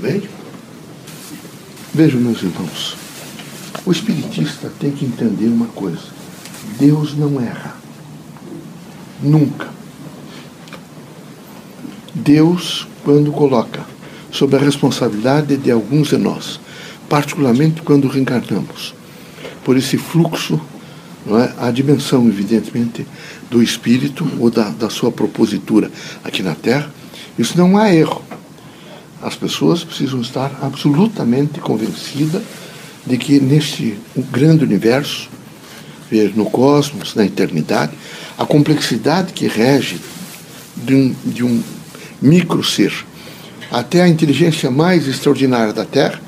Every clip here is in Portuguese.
Bem? Vejam, meus irmãos, o espiritista tem que entender uma coisa: Deus não erra. Nunca. Deus, quando coloca sob a responsabilidade de alguns de nós, particularmente quando reencarnamos, por esse fluxo, não é? a dimensão, evidentemente, do espírito ou da, da sua propositura aqui na Terra, isso não há erro. As pessoas precisam estar absolutamente convencidas de que neste grande universo, no cosmos, na eternidade, a complexidade que rege de um, de um micro ser até a inteligência mais extraordinária da Terra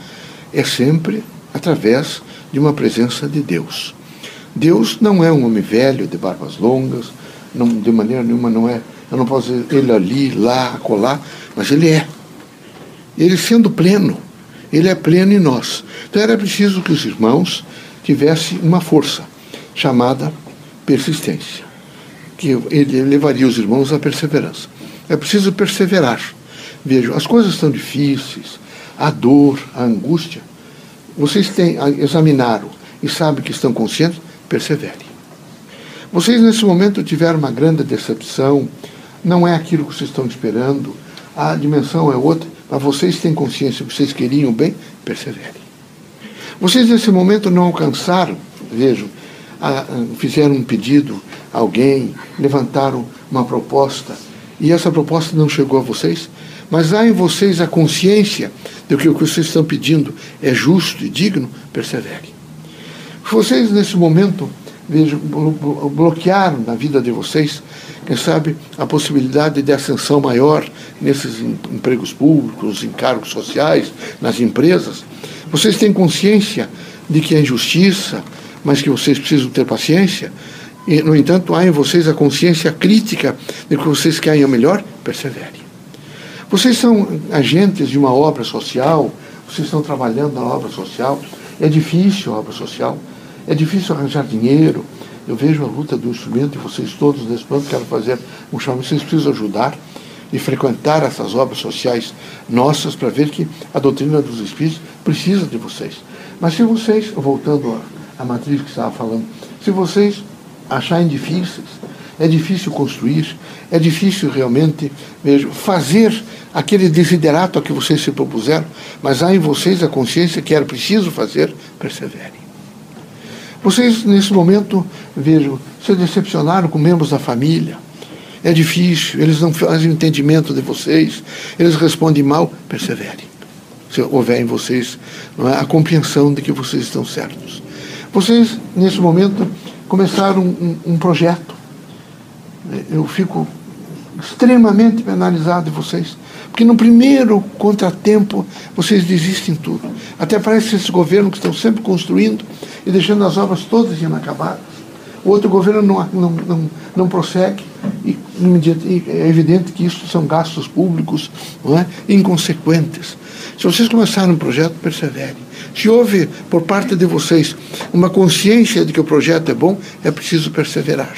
é sempre através de uma presença de Deus. Deus não é um homem velho de barbas longas, não, de maneira nenhuma não é. Eu não posso dizer ele ali, lá, acolá, mas ele é. Ele sendo pleno, ele é pleno em nós. Então era preciso que os irmãos tivessem uma força chamada persistência, que ele levaria os irmãos à perseverança. É preciso perseverar. Vejam, as coisas estão difíceis, a dor, a angústia. Vocês têm, examinaram e sabem que estão conscientes, perseverem. Vocês nesse momento tiveram uma grande decepção, não é aquilo que vocês estão esperando, a dimensão é outra, mas vocês têm consciência que vocês queriam bem, perseverem. Vocês nesse momento não alcançaram, vejam, a, a, fizeram um pedido a alguém, levantaram uma proposta, e essa proposta não chegou a vocês, mas há em vocês a consciência de que o que vocês estão pedindo é justo e digno, perseverem. Vocês, nesse momento, vejo, bloquearam na vida de vocês, quem sabe, a possibilidade de ascensão maior nesses empregos públicos, encargos sociais, nas empresas. Vocês têm consciência de que é injustiça, mas que vocês precisam ter paciência. E, no entanto, há em vocês a consciência crítica de que vocês querem o melhor, perseverem. Vocês são agentes de uma obra social, vocês estão trabalhando na obra social. É difícil a obra social, é difícil arranjar dinheiro. Eu vejo a luta do instrumento e vocês todos nesse plano quero fazer um chamado. Vocês precisam ajudar e frequentar essas obras sociais nossas para ver que a doutrina dos Espíritos precisa de vocês. Mas se vocês, voltando à matriz que estava falando, se vocês acharem difíceis, é difícil construir, é difícil realmente vejo, fazer aquele desiderato a que vocês se propuseram, mas há em vocês a consciência que era preciso fazer, perseverem. Vocês, nesse momento, vejo, se decepcionaram com membros da família. É difícil, eles não fazem entendimento de vocês, eles respondem mal, perseverem. Se houver em vocês é, a compreensão de que vocês estão certos. Vocês, nesse momento, começaram um, um projeto. Eu fico extremamente penalizado de vocês. Porque no primeiro contratempo vocês desistem tudo. Até parece esse governo que estão sempre construindo e deixando as obras todas inacabadas. O outro governo não, não, não, não prossegue. E, é evidente que isso são gastos públicos não é? inconsequentes. Se vocês começaram um projeto, perseverem. Se houve por parte de vocês uma consciência de que o projeto é bom, é preciso perseverar.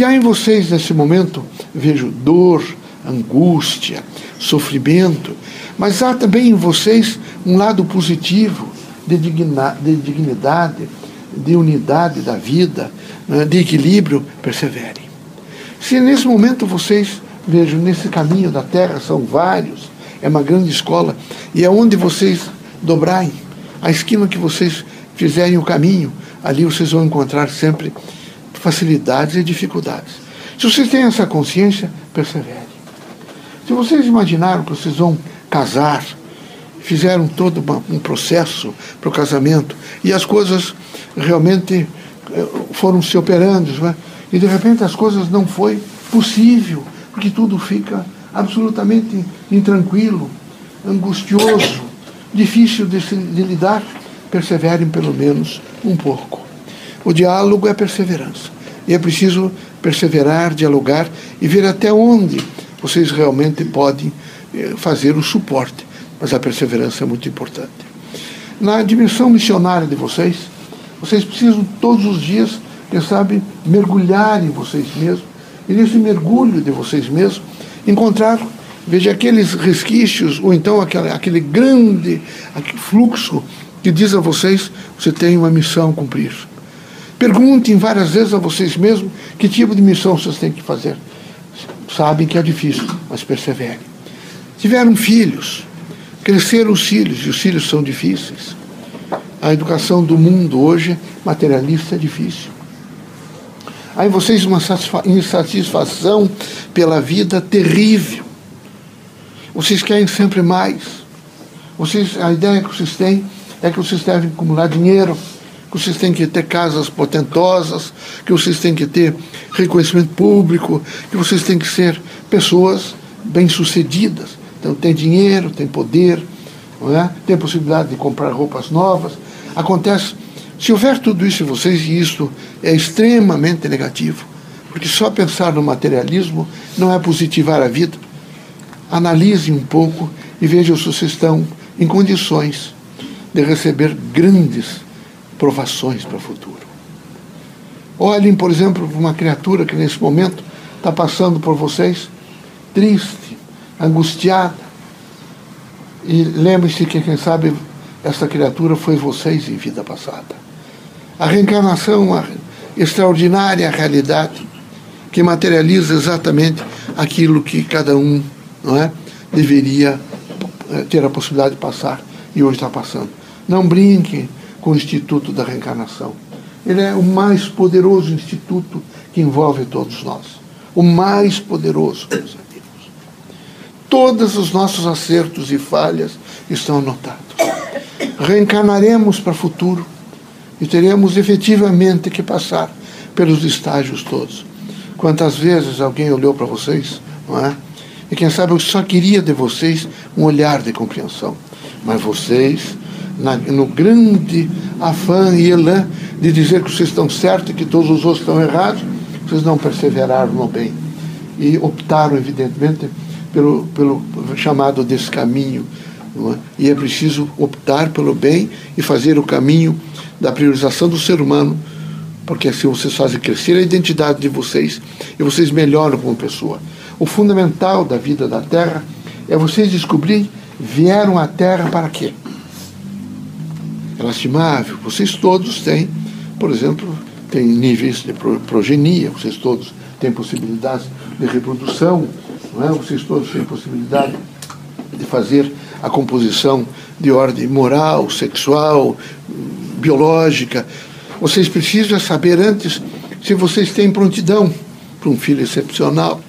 Se há em vocês nesse momento, vejo dor, angústia, sofrimento, mas há também em vocês um lado positivo de, digna, de dignidade, de unidade da vida, né, de equilíbrio, perseverem. Se nesse momento vocês, vejo, nesse caminho da terra são vários, é uma grande escola, e é onde vocês dobrarem, a esquina que vocês fizerem o caminho, ali vocês vão encontrar sempre facilidades e dificuldades. Se vocês têm essa consciência, perseverem. Se vocês imaginaram que vocês vão casar, fizeram todo uma, um processo para o casamento e as coisas realmente eh, foram se operando, é? e de repente as coisas não foi possível, porque tudo fica absolutamente intranquilo, angustioso, difícil de, se, de lidar, perseverem pelo menos um pouco. O diálogo é perseverança. E é preciso perseverar, dialogar e ver até onde vocês realmente podem eh, fazer o suporte. Mas a perseverança é muito importante. Na dimensão missionária de vocês, vocês precisam todos os dias, quem sabe, mergulhar em vocês mesmos. E nesse mergulho de vocês mesmos, encontrar Veja aqueles resquícios, ou então aquele, grande aquele fluxo que diz a vocês: você tem uma missão a cumprir. Perguntem várias vezes a vocês mesmos que tipo de missão vocês têm que fazer. Sabem que é difícil, mas perseverem. Tiveram filhos, cresceram os filhos, e os filhos são difíceis. A educação do mundo hoje, materialista, é difícil. Aí vocês uma insatisfação pela vida terrível. Vocês querem sempre mais. Vocês, a ideia que vocês têm é que vocês devem acumular dinheiro, que vocês têm que ter casas potentosas, que vocês têm que ter reconhecimento público, que vocês têm que ser pessoas bem-sucedidas. Então, tem dinheiro, tem poder, é? tem possibilidade de comprar roupas novas. Acontece, se houver tudo isso em vocês, e isso é extremamente negativo, porque só pensar no materialismo não é positivar a vida. Analise um pouco e veja se vocês estão em condições de receber grandes provações para o futuro. Olhem, por exemplo, para uma criatura que nesse momento está passando por vocês, triste, angustiada. E lembre-se que, quem sabe, essa criatura foi vocês em vida passada. A reencarnação é uma extraordinária realidade que materializa exatamente aquilo que cada um não é, deveria eh, ter a possibilidade de passar e hoje está passando. Não brinque com o Instituto da Reencarnação. Ele é o mais poderoso instituto que envolve todos nós. O mais poderoso, meus amigos. Todos os nossos acertos e falhas estão anotados. Reencarnaremos para o futuro e teremos efetivamente que passar pelos estágios todos. Quantas vezes alguém olhou para vocês, não é? E quem sabe eu só queria de vocês um olhar de compreensão. Mas vocês na, no grande afã e elan de dizer que vocês estão certos e que todos os outros estão errados, vocês não perseveraram no bem. E optaram, evidentemente, pelo, pelo chamado desse caminho. É? E é preciso optar pelo bem e fazer o caminho da priorização do ser humano, porque assim vocês fazem crescer a identidade de vocês e vocês melhoram como pessoa. O fundamental da vida da Terra é vocês descobrirem vieram à Terra para quê? Lastimável. Vocês todos têm, por exemplo, têm níveis de progenia, vocês todos têm possibilidades de reprodução, não é? vocês todos têm possibilidade de fazer a composição de ordem moral, sexual, biológica. Vocês precisam saber antes se vocês têm prontidão para um filho excepcional.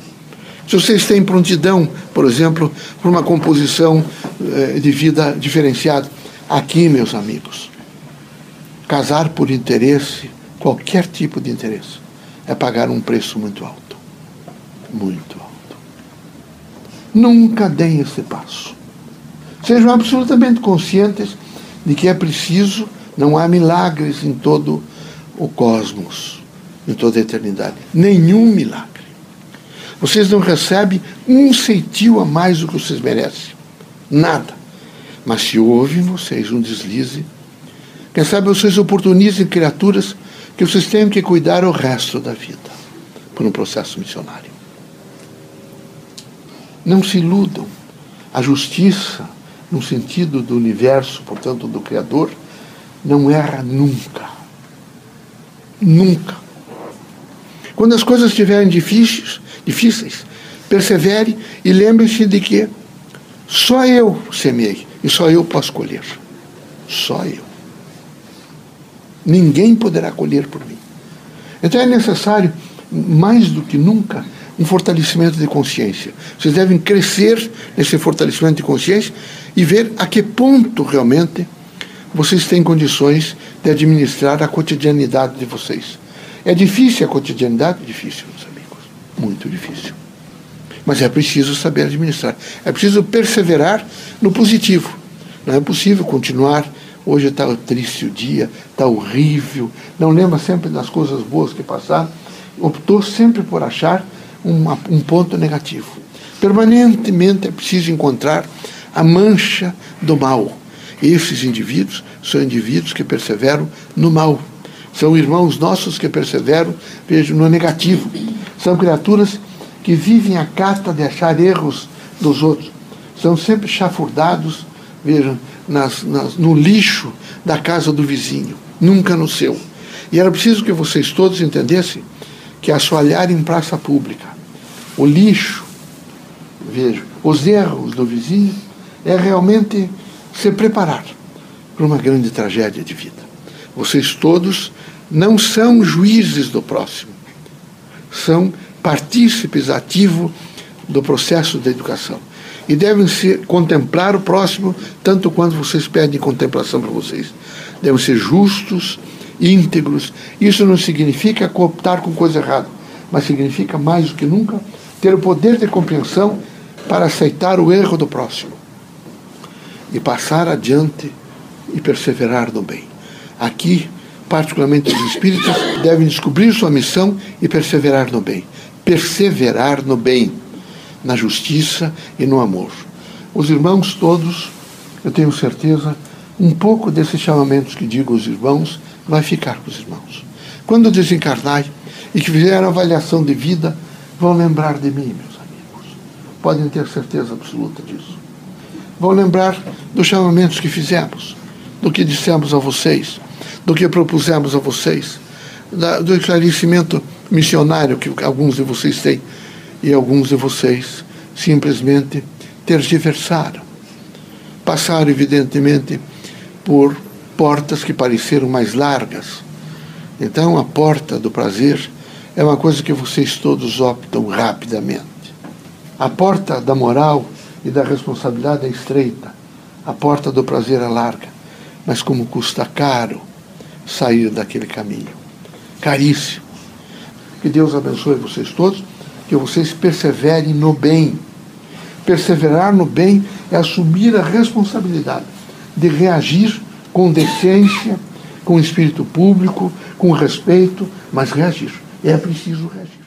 Se vocês têm prontidão, por exemplo, para uma composição eh, de vida diferenciada. Aqui, meus amigos, casar por interesse, qualquer tipo de interesse, é pagar um preço muito alto. Muito alto. Nunca deem esse passo. Sejam absolutamente conscientes de que é preciso, não há milagres em todo o cosmos, em toda a eternidade. Nenhum milagre. Vocês não recebem um centil a mais do que vocês merecem. Nada. Mas se houve em vocês um deslize, quem sabe vocês oportunizem criaturas que vocês tenham que cuidar o resto da vida por um processo missionário. Não se iludam. A justiça, no sentido do universo, portanto, do Criador, não erra nunca. Nunca. Quando as coisas estiverem difíceis, difíceis persevere e lembre-se de que só eu semei e só eu posso colher. Só eu. Ninguém poderá colher por mim. Então é necessário, mais do que nunca, um fortalecimento de consciência. Vocês devem crescer nesse fortalecimento de consciência e ver a que ponto realmente vocês têm condições de administrar a cotidianidade de vocês. É difícil a cotidianidade? Difícil, meus amigos. Muito difícil. Mas é preciso saber administrar. É preciso perseverar no positivo. Não é possível continuar. Hoje está triste o dia, está horrível. Não lembra sempre das coisas boas que passaram. Optou sempre por achar uma, um ponto negativo. Permanentemente é preciso encontrar a mancha do mal. Esses indivíduos são indivíduos que perseveram no mal. São irmãos nossos que perseveram, vejo, no negativo. São criaturas que vivem a cata de achar erros dos outros. São sempre chafurdados, vejam, nas, nas, no lixo da casa do vizinho, nunca no seu. E era preciso que vocês todos entendessem que assoalhar em praça pública, o lixo, veja, os erros do vizinho, é realmente se preparar para uma grande tragédia de vida. Vocês todos não são juízes do próximo, são partícipes ativos do processo da educação. E devem ser, contemplar o próximo tanto quanto vocês pedem contemplação para vocês. Devem ser justos, íntegros. Isso não significa cooptar com coisa errada, mas significa mais do que nunca ter o poder de compreensão para aceitar o erro do próximo e passar adiante e perseverar no bem. Aqui, particularmente os espíritas, devem descobrir sua missão e perseverar no bem. Perseverar no bem, na justiça e no amor. Os irmãos todos, eu tenho certeza, um pouco desses chamamentos que digo aos irmãos vai ficar com os irmãos. Quando desencarnai e que fizeram avaliação de vida, vão lembrar de mim, meus amigos. Podem ter certeza absoluta disso. Vão lembrar dos chamamentos que fizemos do que dissemos a vocês, do que propusemos a vocês, da, do esclarecimento missionário que alguns de vocês têm e alguns de vocês simplesmente tergiversaram. Passaram, evidentemente, por portas que pareceram mais largas. Então, a porta do prazer é uma coisa que vocês todos optam rapidamente. A porta da moral e da responsabilidade é estreita. A porta do prazer é larga mas como custa caro sair daquele caminho. Caríssimo. Que Deus abençoe vocês todos, que vocês perseverem no bem. Perseverar no bem é assumir a responsabilidade de reagir com decência, com espírito público, com respeito, mas reagir. É preciso reagir.